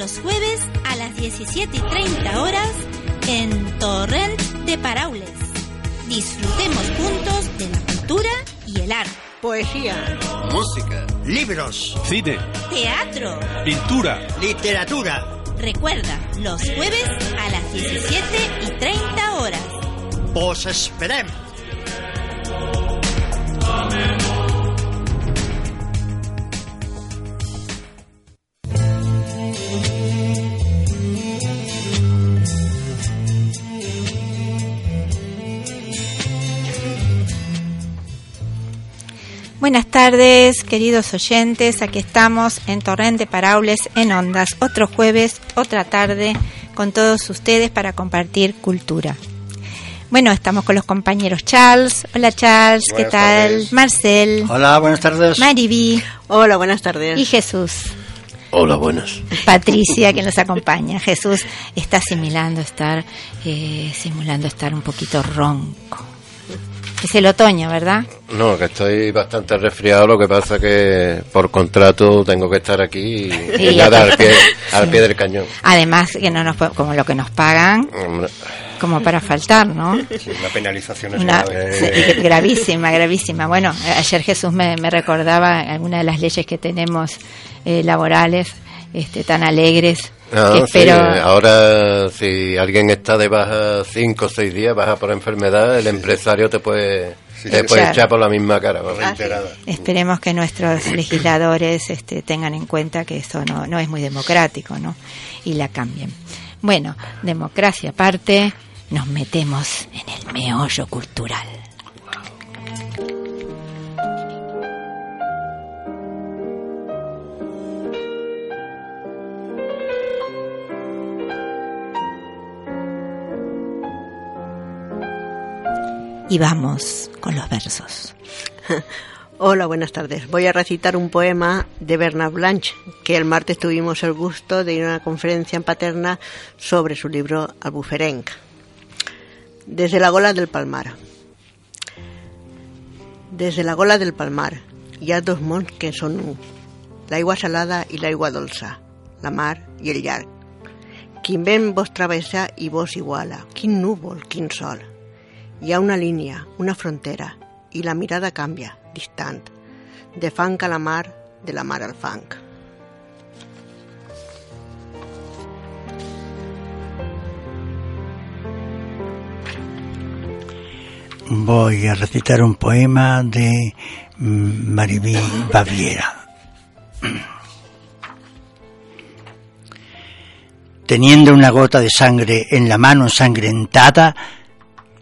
Los jueves a las 17 y 30 horas en Torrent de Paraules. Disfrutemos juntos de la cultura y el arte. Poesía, música, libros, cine, teatro, pintura, literatura. Recuerda, los jueves a las 17 y 30 horas. Os esperem. Buenas tardes, queridos oyentes. Aquí estamos en Torrente Paraules en Ondas. Otro jueves, otra tarde con todos ustedes para compartir cultura. Bueno, estamos con los compañeros Charles. Hola Charles, ¿qué tal? tardes. Marcel, Hola, buenas tardes. Mariby Hola, buenas tardes. y Jesús. Hola, buenas. Patricia que nos acompaña. Jesús está simulando estar, eh, simulando estar un poquito ronco. Es el otoño, ¿verdad? No, que estoy bastante resfriado, lo que pasa que por contrato tengo que estar aquí y, Sí, y nada, al pie, al pie del cañón. Además que no nos como lo que nos pagan, Hombre, como para faltar, ¿no? Una penalización es Una, grave. sí, gravísima, gravísima. Bueno, ayer Jesús me, me recordaba algunas de las leyes que tenemos eh, laborales, este, tan alegres. Sí, espero, ahora si alguien está de baja cinco o seis días, baja por enfermedad, el empresario te puede, te puede echar por la misma cara. Reiterada. esperemos que nuestros legisladores este, tengan en cuenta que eso no, no es muy democrático, ¿no? Y la cambien. Bueno, democracia aparte, nos metemos en el meollo cultural. Y vamos con los versos. Hola, buenas tardes. Voy a recitar un poema de Bernard Blanche, que el martes tuvimos el gusto de ir a una conferencia en Paterna sobre su libro Albuferenc. Desde la gola del palmar. Desde la gola del palmar hi ha dos mons que són un, l'aigua salada i l'aigua dolça, la mar i el llarg. Quin vent vos travessa i vos iguala, quin núvol, quin sol. Hi ha una línia, una frontera, i la mirada canvia, distant, de fang a la mar, de la mar al fang. Voy a recitar un poema de Maribí Baviera. Teniendo una gota de sangre en la mano ensangrentada,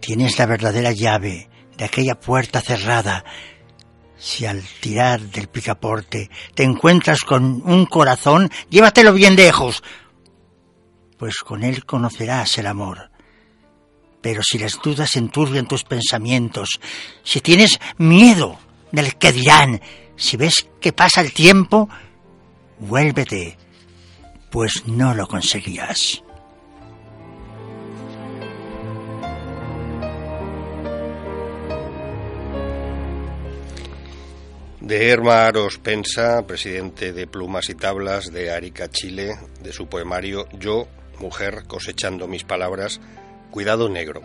tienes la verdadera llave de aquella puerta cerrada. Si al tirar del picaporte te encuentras con un corazón, llévatelo bien lejos, pues con él conocerás el amor. Pero si las dudas enturbian tus pensamientos, si tienes miedo del que dirán, si ves que pasa el tiempo, vuélvete, pues no lo conseguirás. De Herma Aros Pensa, presidente de Plumas y Tablas de Arica, Chile, de su poemario Yo, mujer, cosechando mis palabras, Cuidado negro.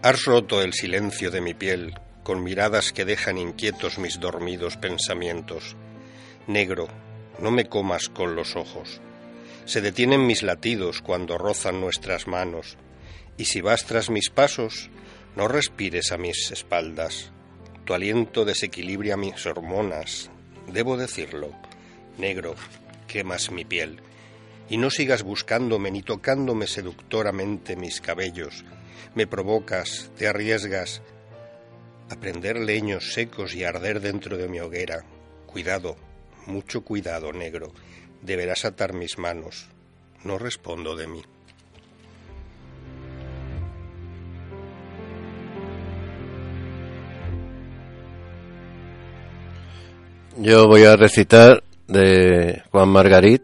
Has roto el silencio de mi piel con miradas que dejan inquietos mis dormidos pensamientos. Negro, no me comas con los ojos. Se detienen mis latidos cuando rozan nuestras manos, y si vas tras mis pasos, no respires a mis espaldas. Tu aliento desequilibra mis hormonas. Debo decirlo. Negro, quemas mi piel. Y no sigas buscándome ni tocándome seductoramente mis cabellos. Me provocas, te arriesgas. a prender leños secos y arder dentro de mi hoguera. Cuidado, mucho cuidado, negro. Deberás atar mis manos. No respondo de mí. Yo voy a recitar de Juan Margarit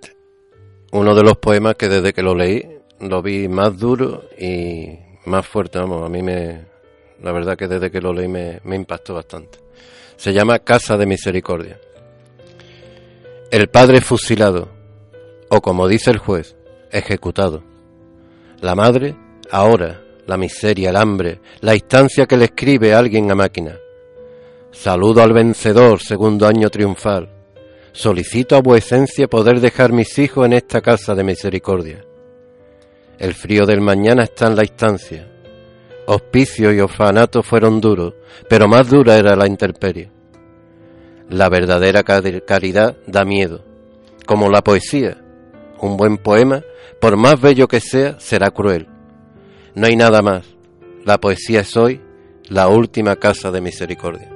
uno de los poemas que desde que lo leí lo vi más duro y más fuerte, vamos, a mí me, la verdad que desde que lo leí me, me impactó bastante. Se llama Casa de Misericordia. El padre fusilado, o como dice el juez, ejecutado. La madre, ahora, la miseria, el hambre, la instancia que le escribe alguien a máquina. Saludo al vencedor, segundo año triunfal. Solicito a vuecencia poder dejar mis hijos en esta casa de misericordia. El frío del mañana está en la instancia. Hospicio y orfanato fueron duros, pero más dura era la intemperie. La verdadera caridad da miedo, como la poesía. Un buen poema, por más bello que sea, será cruel. No hay nada más. La poesía es hoy la última casa de misericordia.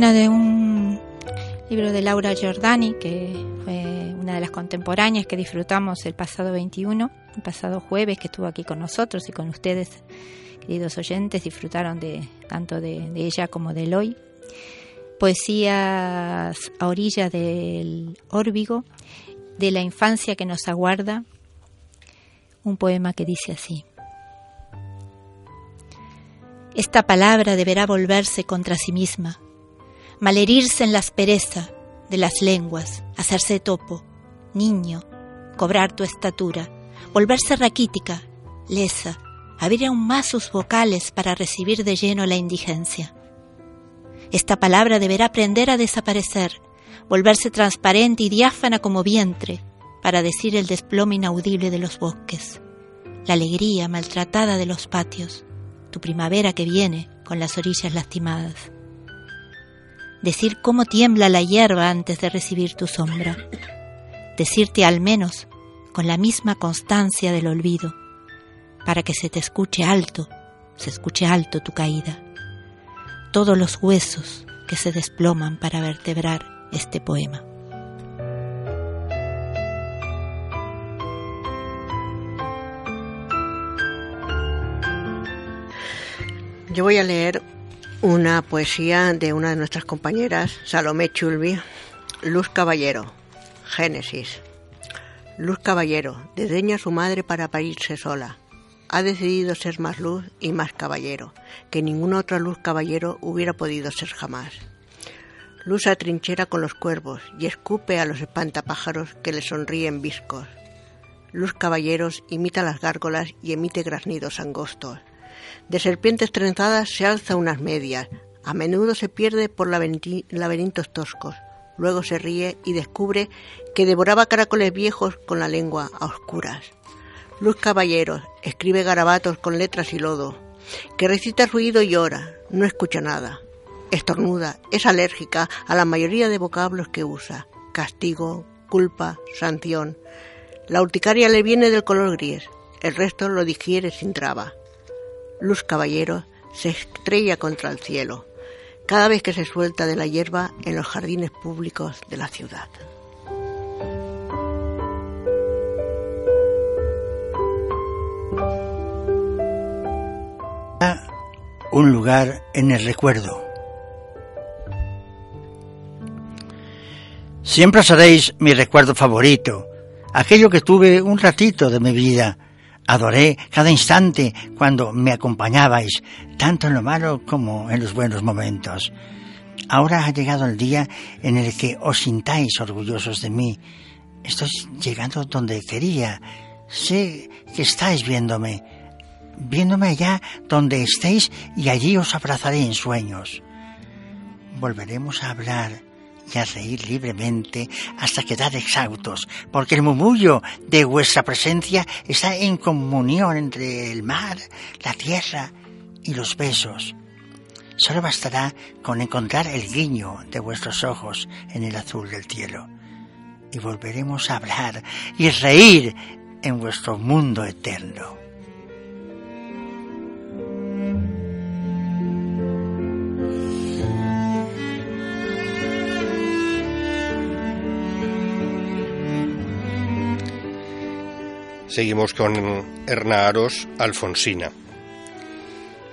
Bueno, de un libro de Laura Giordani, que fue una de las contemporáneas que disfrutamos el pasado 21, el pasado jueves, que estuvo aquí con nosotros y con ustedes, queridos oyentes, disfrutaron de tanto de, ella como de hoy. Poesías a orilla del órbigo, de la infancia que nos aguarda, un poema que dice así. Esta palabra deberá volverse contra sí misma, malherirse en la aspereza de las lenguas, hacerse topo, niño, cobrar tu estatura, volverse raquítica, lesa, abrir aún más sus vocales para recibir de lleno la indigencia. Esta palabra deberá aprender a desaparecer, volverse transparente y diáfana como vientre, para decir el desplome inaudible de los bosques, la alegría maltratada de los patios, tu primavera que viene con las orillas lastimadas decir cómo tiembla la hierba antes de recibir tu sombra, decirte al menos con la misma constancia del olvido, para que se te escuche alto, se escuche alto tu caída, todos los huesos que se desploman para vertebrar este poema. Yo voy a leer una poesía de una de nuestras compañeras, Salomé Chulbi, Luz Caballero, Génesis. Luz Caballero, desdeña a su madre para parirse sola. Ha decidido ser más luz y más caballero, que ninguna otra luz caballero hubiera podido ser jamás. Luz atrinchera con los cuervos y escupe a los espantapájaros que le sonríen viscos. Luz Caballeros imita las gárgolas y emite graznidos angostos. De serpientes trenzadas se alza unas medias. A menudo se pierde por laberintos toscos. Luego se ríe y descubre que devoraba caracoles viejos con la lengua a oscuras. Luz Caballeros escribe garabatos con letras y lodo. Que recita ruido y llora, no escucha nada. Estornuda, es alérgica a la mayoría de vocablos que usa. Castigo, culpa, sanción. La urticaria le viene del color gris, el resto lo digiere sin traba. Luz Caballero se estrella contra el cielo cada vez que se suelta de la hierba en los jardines públicos de la ciudad. Un lugar en el recuerdo. Siempre seréis mi recuerdo favorito, aquello que tuve un ratito de mi vida Adoré cada instante cuando me acompañabais, tanto en lo malo como en los buenos momentos. Ahora ha llegado el día en el que os sintáis orgullosos de mí. Estoy llegando donde quería. Sé que estáis viéndome, viéndome allá donde estéis y allí os abrazaré en sueños. Volveremos a hablar y a reír libremente hasta quedar exhaustos, porque el murmullo de vuestra presencia está en comunión entre el mar, la tierra y los besos. Solo bastará con encontrar el guiño de vuestros ojos en el azul del cielo. y volveremos a hablar y reír en vuestro mundo eterno. Seguimos con Erna Aros, Alfonsina.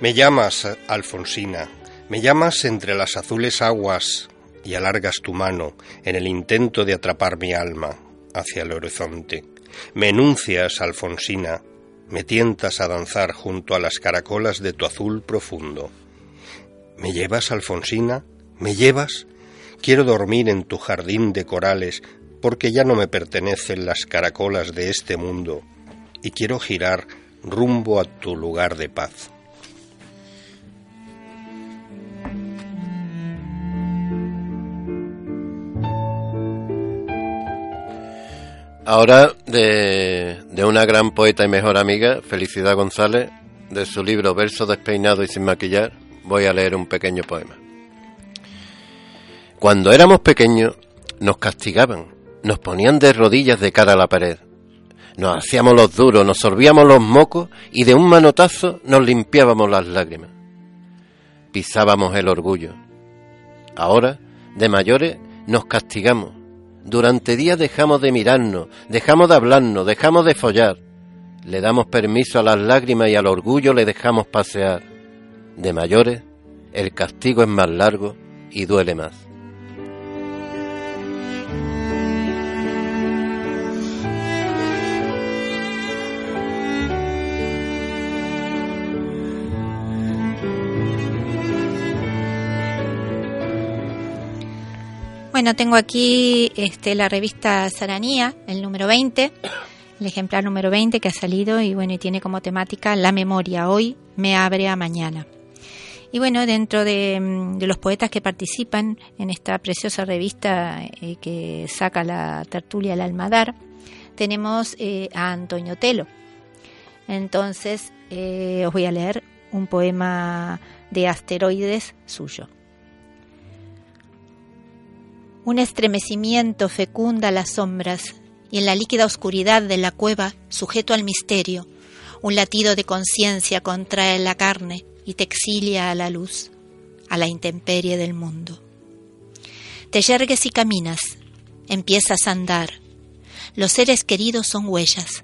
Me llamas, Alfonsina, me llamas entre las azules aguas y alargas tu mano en el intento de atrapar mi alma hacia el horizonte. Me enuncias, Alfonsina, me tientas a danzar junto a las caracolas de tu azul profundo. ¿Me llevas, Alfonsina? ¿Me llevas? Quiero dormir en tu jardín de corales porque ya no me pertenecen las caracolas de este mundo y quiero girar rumbo a tu lugar de paz. Ahora de, de, una gran poeta y mejor amiga, Felicidad González, de su libro Verso despeinado y sin maquillar, voy a leer un pequeño poema. Cuando éramos pequeños nos castigaban nos ponían de rodillas de cara a la pared. Nos hacíamos los duros, nos sorbíamos los mocos y de un manotazo nos limpiábamos las lágrimas. Pisábamos el orgullo. Ahora, de mayores, nos castigamos. Durante días dejamos de mirarnos, dejamos de hablarnos, dejamos de follar. Le damos permiso a las lágrimas y al orgullo le dejamos pasear. De mayores, el castigo es más largo y duele más. Bueno, tengo aquí este, la revista Saranía, el número 20, el ejemplar número 20 que ha salido y bueno, y tiene como temática la memoria. Hoy me abre a mañana. Y bueno, dentro de, mm, los poetas que participan en esta preciosa revista eh, que saca la tertulia El Almadar, tenemos eh, a Antonio Telo. Entonces, eh, os voy a leer un poema de asteroides suyo. Un estremecimiento fecunda las sombras y en la líquida oscuridad de la cueva, sujeto al misterio, un latido de conciencia contrae la carne y te exilia a la luz, a la intemperie del mundo. Te yergues y caminas, empiezas a andar. Los seres queridos son huellas,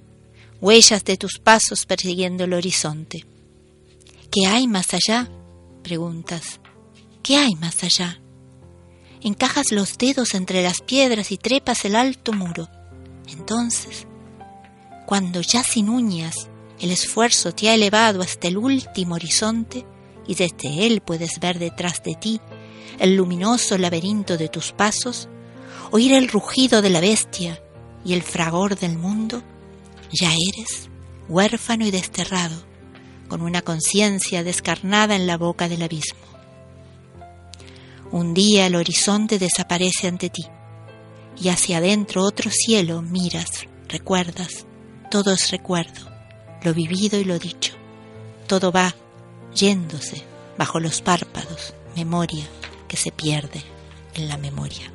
huellas de tus pasos persiguiendo el horizonte. ¿Qué hay más allá? preguntas. ¿Qué hay más allá? Encajas los dedos entre las piedras y trepas el alto muro. Entonces, cuando ya sin uñas el esfuerzo te ha elevado hasta el último horizonte y desde él puedes ver detrás de ti el luminoso laberinto de tus pasos, oír el rugido de la bestia y el fragor del mundo, ya eres huérfano y desterrado, con una conciencia descarnada en la boca del abismo. Un día el horizonte desaparece ante ti y hacia adentro otro cielo miras, recuerdas, todo es recuerdo, lo vivido y lo dicho. Todo va yéndose bajo los párpados, memoria que se pierde en la memoria.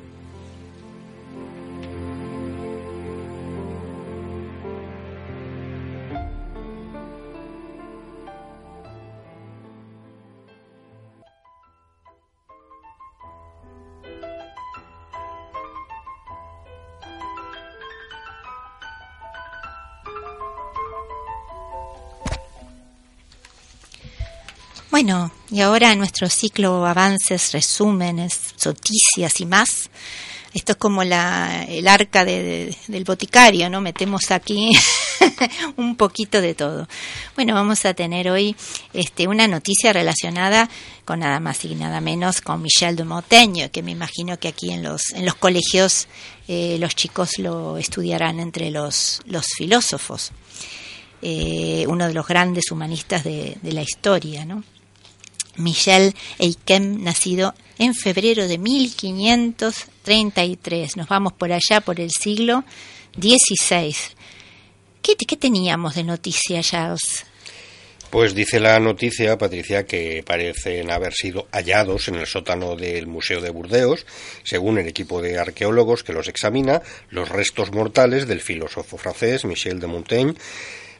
Bueno, y ahora en nuestro ciclo avances, resúmenes, noticias y más. Esto es como la, el arca del boticario, ¿no? Metemos aquí un poquito de todo. Bueno, vamos a tener hoy este, una noticia relacionada con nada más y nada menos con Michel de Montaigne, que me imagino que aquí en los, en los colegios eh, los chicos lo estudiarán entre los, filósofos. Eh, uno de los grandes humanistas de, de la historia, ¿no? Michel Eikem, nacido en febrero de 1533. Nos vamos por allá, por el siglo XVI. ¿Qué, teníamos de noticia, Charles? Pues dice la noticia, Patricia, que parecen haber sido hallados en el sótano del Museo de Burdeos, según el equipo de arqueólogos que los examina, los restos mortales del filósofo francés Michel de Montaigne,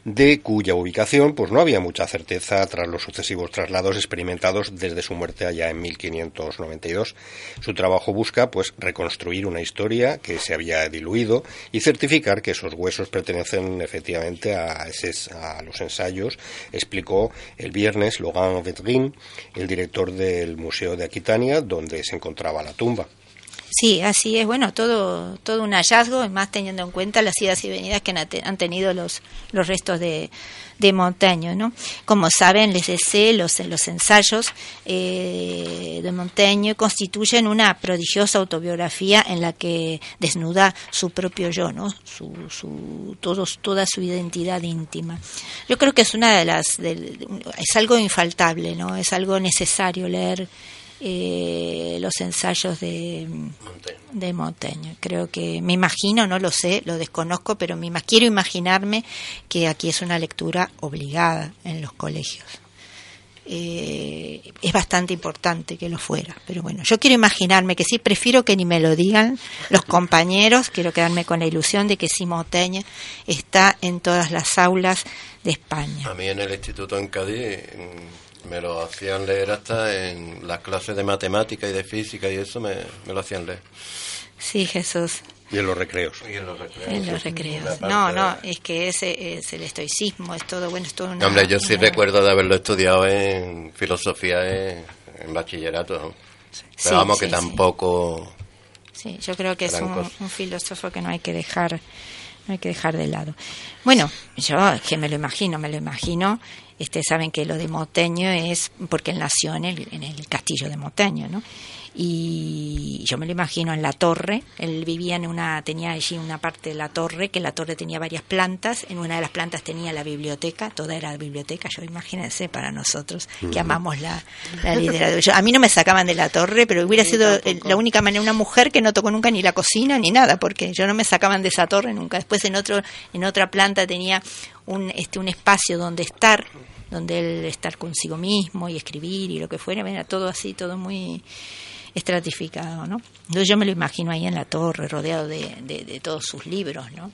de cuya ubicación pues no había mucha certeza tras los sucesivos traslados experimentados desde su muerte allá en 1592. Su trabajo busca pues reconstruir una historia que se había diluido y certificar que esos huesos pertenecen efectivamente a, a los ensayos, explicó el viernes Logan Vetrin, el director del Museo de Aquitania, donde se encontraba la tumba. Sí, así es. Bueno, todo, todo un hallazgo, más teniendo en cuenta las idas y venidas que han, tenido los, los restos de, de Montaigne, ¿no? Como saben, les deseo los, los ensayos eh, de Montaigne constituyen una prodigiosa autobiografía en la que desnuda su propio yo, ¿no? Su, su, todos, toda su identidad íntima. Yo creo que es una de las, es algo infaltable, ¿no? Es algo necesario leer eh, los ensayos de de Montaigne. Creo que me imagino, no lo sé, lo desconozco, pero me, quiero imaginarme que aquí es una lectura obligada en los colegios. Eh, es bastante importante que lo fuera, pero bueno, yo quiero imaginarme que sí, prefiero que ni me lo digan los compañeros, quiero quedarme con la ilusión de que sí Montaigne está en todas las aulas de España. A mí en el instituto en Cádiz me lo hacían leer hasta en las clases de matemática y de física y eso me, lo hacían leer. Sí, Jesús. Y en los recreos. Y en los recreos. En los recreos. No, no, es que ese es el estoicismo, es todo, bueno, es todo una, Hombre, yo sí recuerdo de haberlo estudiado en filosofía en, bachillerato. Pero vamos que tampoco... Sí, yo creo que es un, filósofo que no hay que dejar no hay que dejar de lado. Bueno, yo que me lo imagino, me lo imagino este, saben que lo de Moteño es porque él nació en el, en el castillo de Moteño, ¿no? Y yo me lo imagino en la torre, él vivía en una, tenía allí una parte de la torre, que la torre tenía varias plantas, en una de las plantas tenía la biblioteca, toda era biblioteca, yo imagínense para nosotros que amamos la, la literatura. a mí no me sacaban de la torre, pero hubiera sido la única manera, una mujer que no tocó nunca ni la cocina ni nada, porque yo no me sacaban de esa torre nunca. Después en otro, en otra planta tenía un, este, un espacio donde estar, donde él estar consigo mismo y escribir y lo que fuera, era todo así, todo muy estratificado, ¿no? Entonces yo me lo imagino ahí en la torre, rodeado de, todos sus libros, ¿no?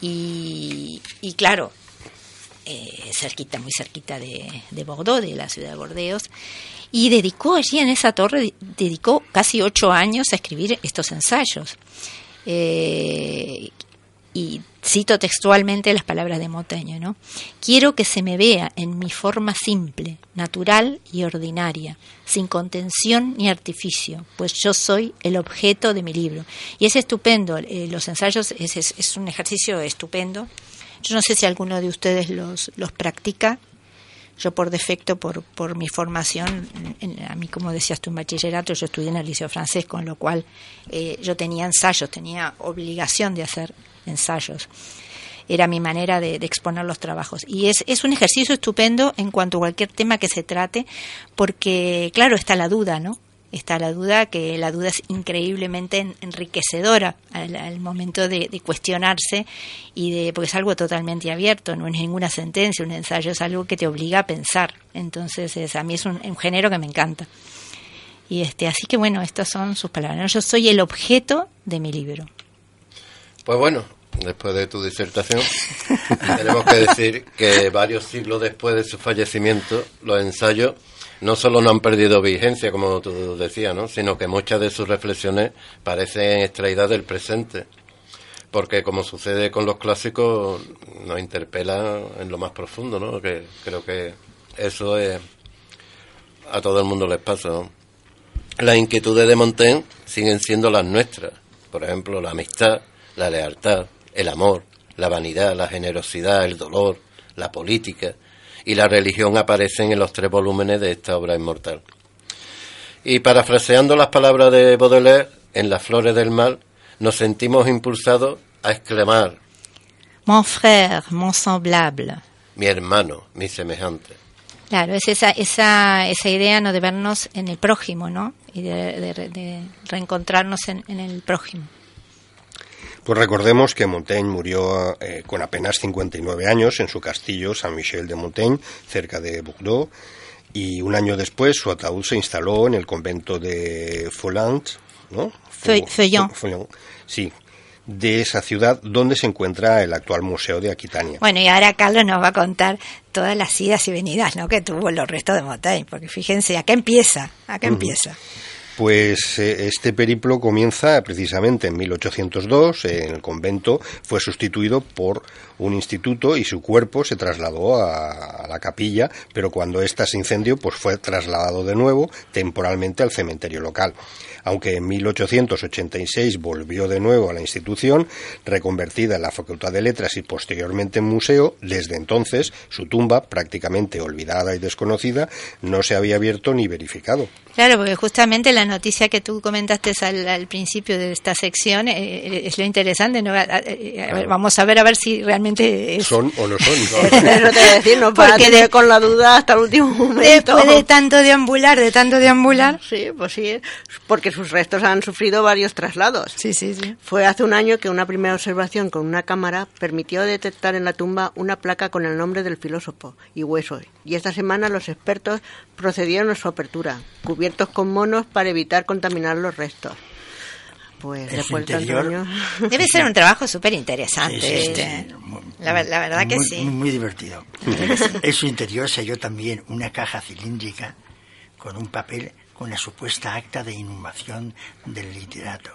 Y, y claro, eh, cerquita, muy cerquita de, de, Bordeaux, de la ciudad de Bordeos, y dedicó allí en esa torre, dedicó casi ocho años a escribir estos ensayos. Eh, y cito textualmente las palabras de Moteño, ¿no? Quiero que se me vea en mi forma simple, natural y ordinaria, sin contención ni artificio, pues yo soy el objeto de mi libro. Y es estupendo, eh, los ensayos es, es, un ejercicio estupendo. Yo no sé si alguno de ustedes los, los practica. Yo por defecto, por, por mi formación, a mí como decías tú en bachillerato, yo estudié en el liceo francés, con lo cual eh, yo tenía ensayos, tenía obligación de hacer ensayos. Era mi manera de, exponer los trabajos. Y es, es un ejercicio estupendo en cuanto a cualquier tema que se trate, porque, claro, está la duda, ¿no? Está la duda, que la duda es increíblemente enriquecedora al, momento de, cuestionarse y de, porque es algo totalmente abierto, no es ninguna sentencia, un ensayo es algo que te obliga a pensar. Entonces, es, a mí es un, un, género que me encanta. Y este, así que bueno, estas son sus palabras. Yo soy el objeto de mi libro. Pues bueno, después de tu disertación, tenemos que decir que varios siglos después de su fallecimiento, los ensayos no solo no han perdido vigencia, como tú decías, ¿no? sino que muchas de sus reflexiones parecen extraídas del presente. Porque, como sucede con los clásicos, nos interpela en lo más profundo, ¿no? Que creo que eso es, a todo el mundo les pasa. Las inquietudes de Montaigne siguen siendo las nuestras. Por ejemplo, la amistad, la lealtad, el amor, la vanidad, la generosidad, el dolor, la política y la religión aparecen en los tres volúmenes de esta obra inmortal. Y parafraseando las palabras de Baudelaire, en Las Flores del Mal, nos sentimos impulsados a exclamar: Mon frère, mon semblable. Mi hermano, mi semejante. Claro, es esa, esa, esa idea ¿no? de vernos en el prójimo, ¿no? Y de, reencontrarnos en el prójimo. Pues recordemos que Montaigne murió eh, con apenas 59 años en su castillo Saint-Michel de Montaigne, cerca de Bordeaux, y un año después su ataúd se instaló en el convento de Folland, ¿no? Feuillon. Sí, de esa ciudad donde se encuentra el actual Museo de Aquitania. Bueno, y ahora Carlos nos va a contar todas las idas y venidas ¿no? que tuvo los restos de Montaigne, porque fíjense, acá empieza, acá empieza. Pues eh, este periplo comienza precisamente en 1802. En el convento fue sustituido por un instituto y su cuerpo se trasladó a, a la capilla, pero cuando ésta se incendió, pues fue trasladado de nuevo temporalmente al cementerio local aunque en 1886 volvió de nuevo a la institución, reconvertida en la Facultad de Letras y posteriormente en museo, desde entonces su tumba, prácticamente olvidada y desconocida, no se había abierto ni verificado. Claro, porque justamente la noticia que tú comentaste al, principio de esta sección eh, eh, es lo interesante. ¿no? vamos a ver a ver si realmente son o no son. Eso te decir, no para tener con la duda hasta el último momento. Después de tanto deambular, de tanto deambular. Sí, pues sí, porque sus restos han sufrido varios traslados. Sí, sí, sí. Fue hace un año que una primera observación con una cámara permitió detectar en la tumba una placa con el nombre del filósofo y huesos. Y esta semana los expertos procedieron a su apertura, cubiertos con monos para evitar contaminar los restos. Pues después interior, Debe ser un trabajo súper interesante. este. la, verdad que sí. Muy divertido. en su interior se halló también una caja cilíndrica con un papel con la supuesta acta de inhumación del literato.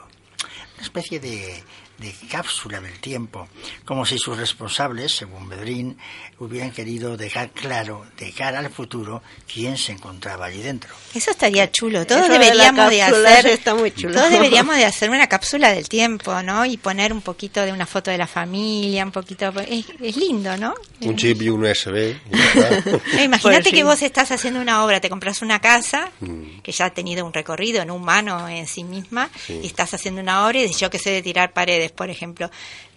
Una especie de de cápsula del tiempo, como si sus responsables, según Bedrín, hubieran querido dejar claro de cara al futuro quién se encontraba allí dentro. Eso estaría chulo. Todos deberíamos de, hacer está muy chulo. Todos deberíamos de hacer una cápsula del tiempo, ¿no? Y poner un poquito de una foto de la familia, un poquito es, lindo, ¿no? Un chip y un USB. Eh, imagínate pues que vos estás haciendo una obra, te compras una casa mm. que ya ha tenido un recorrido no humano en sí misma y estás haciendo una obra y yo que sé de tirar paredes por ejemplo,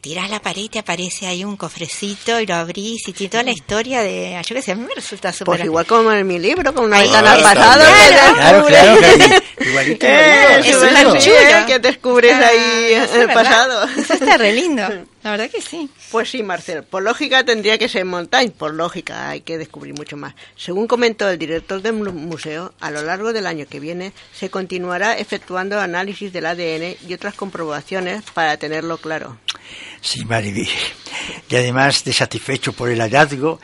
tirás la pared y te aparece ahí un cofrecito y lo abrís y tiene toda la historia de, yo qué sé, a mí me resulta súper... Pues igual como en mi libro, con una ventana al pasado. Claro, claro, claro. Igualito. Eh, es súper chulo. Que descubres ah, ahí el pasado. Eso está re lindo. La verdad que sí. Pues sí, Marcel. Por lógica tendría que ser Montaigne. Por lógica hay que descubrir mucho más. Según comentó el director del museo, a lo largo del año que viene se continuará efectuando análisis del ADN y otras comprobaciones para tenerlo claro. Sí, Mariby. Y además de satisfecho por el hallazgo,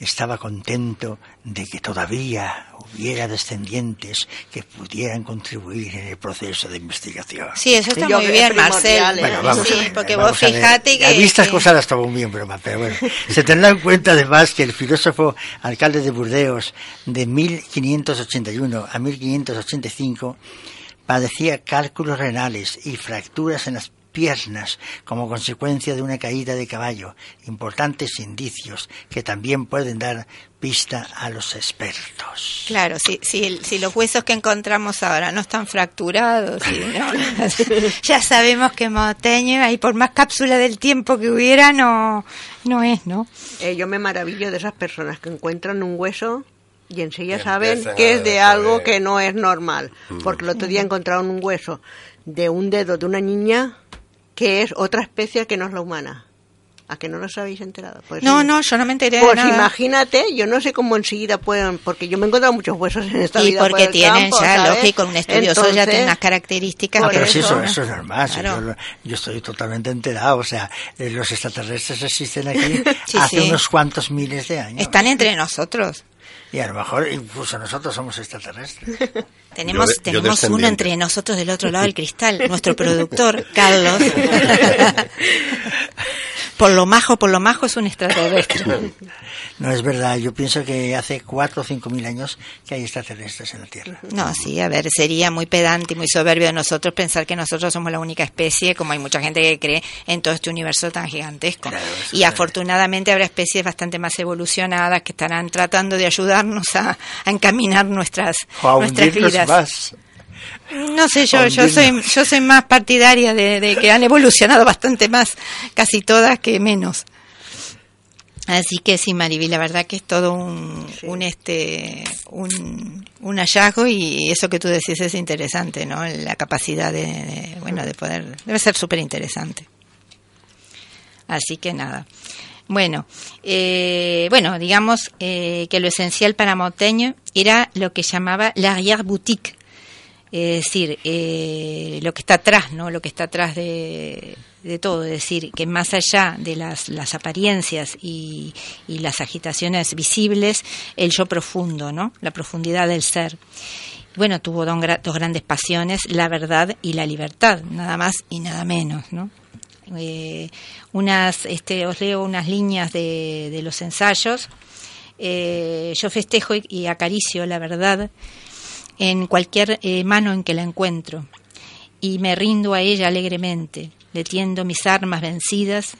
estaba contento de que todavía hubiera descendientes que pudieran contribuir en el proceso de investigación. Sí, eso está muy bien, Marcel. Bueno, vamos sí, porque vos fijate que... A mí estas cosas las muy bien, pero, pero bueno. Se tendrá en cuenta además que el filósofo alcalde de Burdeos de 1581 a 1585 padecía cálculos renales y fracturas en las piernas como consecuencia de una caída de caballo, importantes indicios que también pueden dar pista a los expertos. Claro, si, si, si los huesos que encontramos ahora no están fracturados, ya sabemos que Moteño, y por más cápsula del tiempo que hubiera, no, no es, ¿no? Eh, yo me maravillo de esas personas que encuentran un hueso y enseguida saben que es de algo que no es normal. Porque el otro día encontraron un hueso de un dedo de una niña que es otra especie que no es la humana. ¿A que no los habéis enterado? Pues no, no, yo no me enteré Pues imagínate, yo no sé cómo enseguida pueden, porque yo me he encontrado muchos huesos en esta y vida. Y porque tienen ya, lógico, un estudioso ya tiene unas características. No, pero eso, eso, eso, es normal. yo, estoy totalmente enterado. O sea, eh, los extraterrestres existen aquí hace unos cuantos miles de años. Están entre nosotros. Y a lo mejor incluso nosotros somos extraterrestres. tenemos tenemos uno entre nosotros del otro lado del cristal, nuestro productor, Carlos. por lo majo, por lo majo es un extraterrestre. No es verdad, yo pienso que hace cuatro o cinco mil años que hay extraterrestres en la Tierra. No, sí, a ver, sería muy pedante y muy soberbio de nosotros pensar que nosotros somos la única especie, como hay mucha gente que cree en todo este universo tan gigantesco. y afortunadamente habrá especies bastante más evolucionadas que estarán tratando de ayudarnos a, encaminar nuestras, nuestras vidas. No sé, yo, yo soy, yo soy más partidaria de, de, que han evolucionado bastante más, casi todas, que menos. Así que sí, Mariby, la verdad que es todo un, un este un, un, hallazgo y eso que tú decís es interesante, ¿no? La capacidad de, bueno de poder debe ser súper interesante. Así que nada. Bueno, eh, bueno, digamos eh, que lo esencial para Montaigne era lo que llamaba l'arrière-boutique, es decir, eh, lo que está atrás, ¿no? Lo que está atrás de, de todo, es decir, que más allá de las, las apariencias y, y, las agitaciones visibles, el yo profundo, ¿no? La profundidad del ser. Bueno, tuvo dos, dos grandes pasiones, la verdad y la libertad, nada más y nada menos, ¿no? Eh, unas, este, os leo unas líneas de, de los ensayos. Eh, yo festejo y, y, acaricio la verdad en cualquier eh, mano en que la encuentro y me rindo a ella alegremente detiendo mis armas vencidas,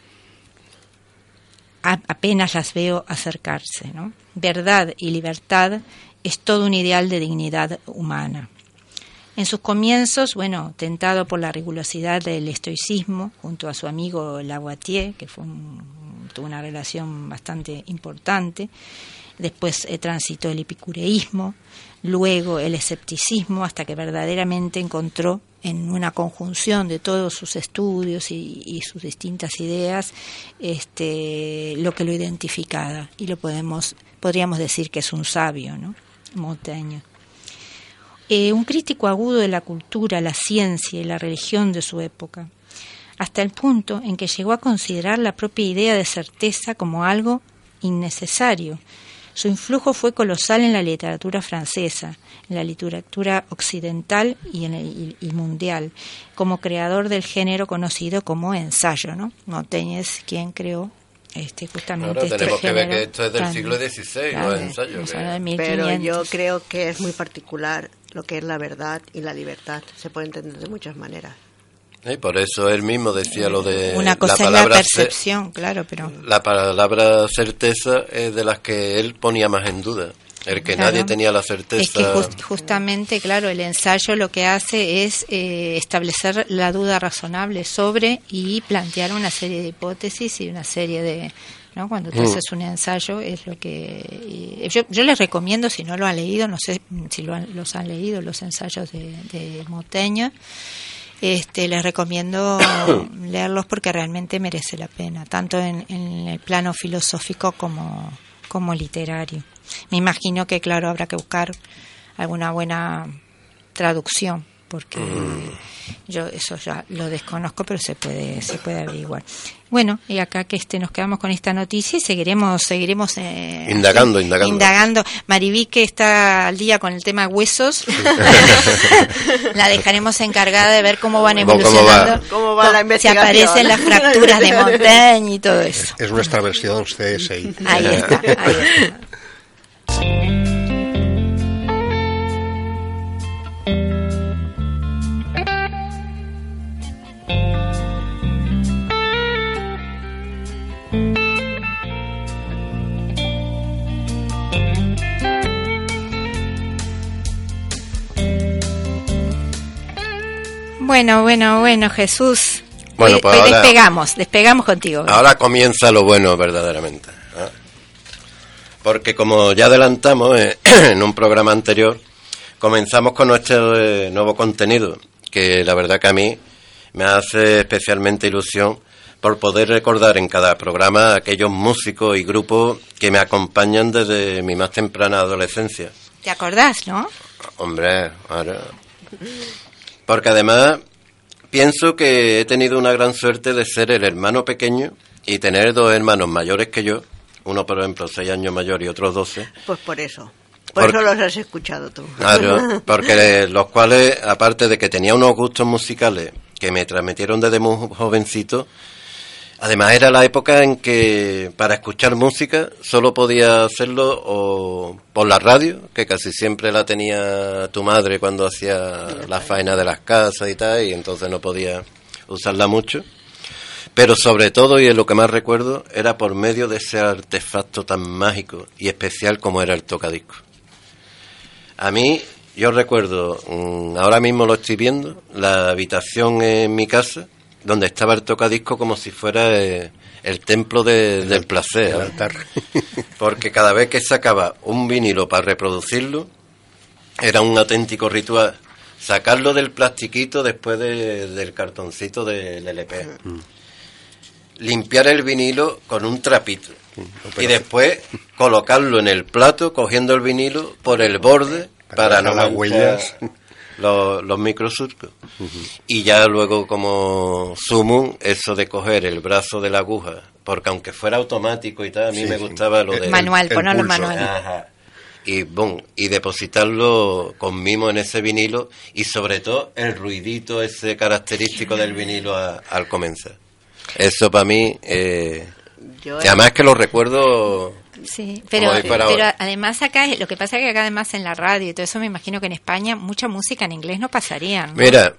apenas las veo acercarse. ¿no? Verdad y libertad es todo un ideal de dignidad humana. En sus comienzos, bueno, tentado por la rigurosidad del estoicismo, junto a su amigo Lavoisier, que fue tuvo una relación bastante importante, después eh, transitó el epicureísmo, luego el escepticismo, hasta que verdaderamente encontró en una conjunción de todos sus estudios y, sus distintas ideas este, lo que lo identificaba. Y lo podemos podríamos decir que es un sabio no Montaigne eh, un crítico agudo de la cultura la ciencia y la religión de su época hasta el punto en que llegó a considerar la propia idea de certeza como algo innecesario su influjo fue colosal en la literatura francesa, en la literatura occidental y, en el, y mundial, como creador del género conocido como ensayo. ¿no? Montaigne es quien creó este, justamente Ahora este tenemos que ver que esto es del siglo XVI, claro, los ensayos. o sea, que- de Pero 1500. yo creo que es muy particular lo que es la verdad y la libertad. Se puede entender de muchas maneras. Y por eso él mismo decía lo de Una cosa la es la palabra ce- percepción, claro, pero La palabra certeza es de las que él ponía más en duda. El que Claro. nadie tenía la certeza. Es que just- justamente, claro, el ensayo lo que hace es eh, establecer la duda razonable sobre y plantear una serie de hipótesis y una serie de... ¿no? Cuando tú Mm. haces un ensayo es lo que... yo, yo les recomiendo, si no lo han leído, no sé si lo han- los han leído, los ensayos de, de Montaigne, este, les recomiendo leerlos porque realmente merece la pena, tanto en, en el plano filosófico como, como literario. Me imagino que, claro, habrá que buscar alguna buena traducción, porque yo eso ya lo desconozco, pero se puede se puede averiguar. Bueno, y acá que este nos quedamos con esta noticia y seguiremos seguiremos eh, Indagando, así, indagando. indagando. Mariví que está al día con el tema huesos, la dejaremos encargada de ver cómo van ¿Cómo- cómo evolucionando, va? ¿Cómo va la si investigación? aparecen las fracturas de Montaigne y todo eso. Es nuestra versión CSI. Ahí está, ahí está. Bueno, bueno, bueno, Jesús. Bueno, Hoy- pues hoy ahora- despegamos, despegamos contigo. Ahora comienza lo bueno verdaderamente. ¿eh? Porque como ya adelantamos eh, en un programa anterior, comenzamos con nuestro eh, nuevo contenido, que la verdad que a mí me hace especialmente ilusión por poder recordar en cada programa aquellos músicos y grupos que me acompañan desde mi más temprana adolescencia. ¿Te acordás, no? Hombre, ahora. Porque además pienso que he tenido una gran suerte de ser el hermano pequeño y tener dos hermanos mayores que yo, uno por ejemplo seis años mayor y otros doce, Pues por eso. Por eso los has escuchado tú. Claro, porque los cuales, aparte de que tenía unos gustos musicales que me transmitieron desde muy jovencito, además era la época en que para escuchar música solo podía hacerlo o por la radio, que casi siempre la tenía tu madre cuando hacía la faena de las casas y tal, y entonces no podía usarla mucho. Pero sobre todo, y es lo que más recuerdo, era por medio de ese artefacto tan mágico y especial como era el tocadiscos. A mí, yo recuerdo, mm, ahora mismo lo estoy viendo, la habitación en mi casa, donde estaba el tocadisco como si fuera eh, el templo de- del placer. El altar. Porque cada vez que sacaba un vinilo para reproducirlo, era un auténtico ritual. Sacarlo del plastiquito después de- del cartoncito del LP. limpiar el vinilo con un trapito y después colocarlo en el plato cogiendo el vinilo por el borde para, no las huellas. Los, los microsurcos y ya luego como sumum eso de coger el brazo de la aguja porque aunque fuera automático y tal a mí Sí, me sí. gustaba lo de Manual, ponerlo manual. Ajá. Y, boom, y depositarlo con mimo en ese vinilo y sobre todo el ruidito ese característico del vinilo a- al comenzar. Eso para mí, eh, Yo, y además que lo recuerdo, Sí, pero, pero además acá, lo que pasa es que acá además en la radio y todo eso me imagino que en España mucha música en inglés no pasaría. ¿no? mira,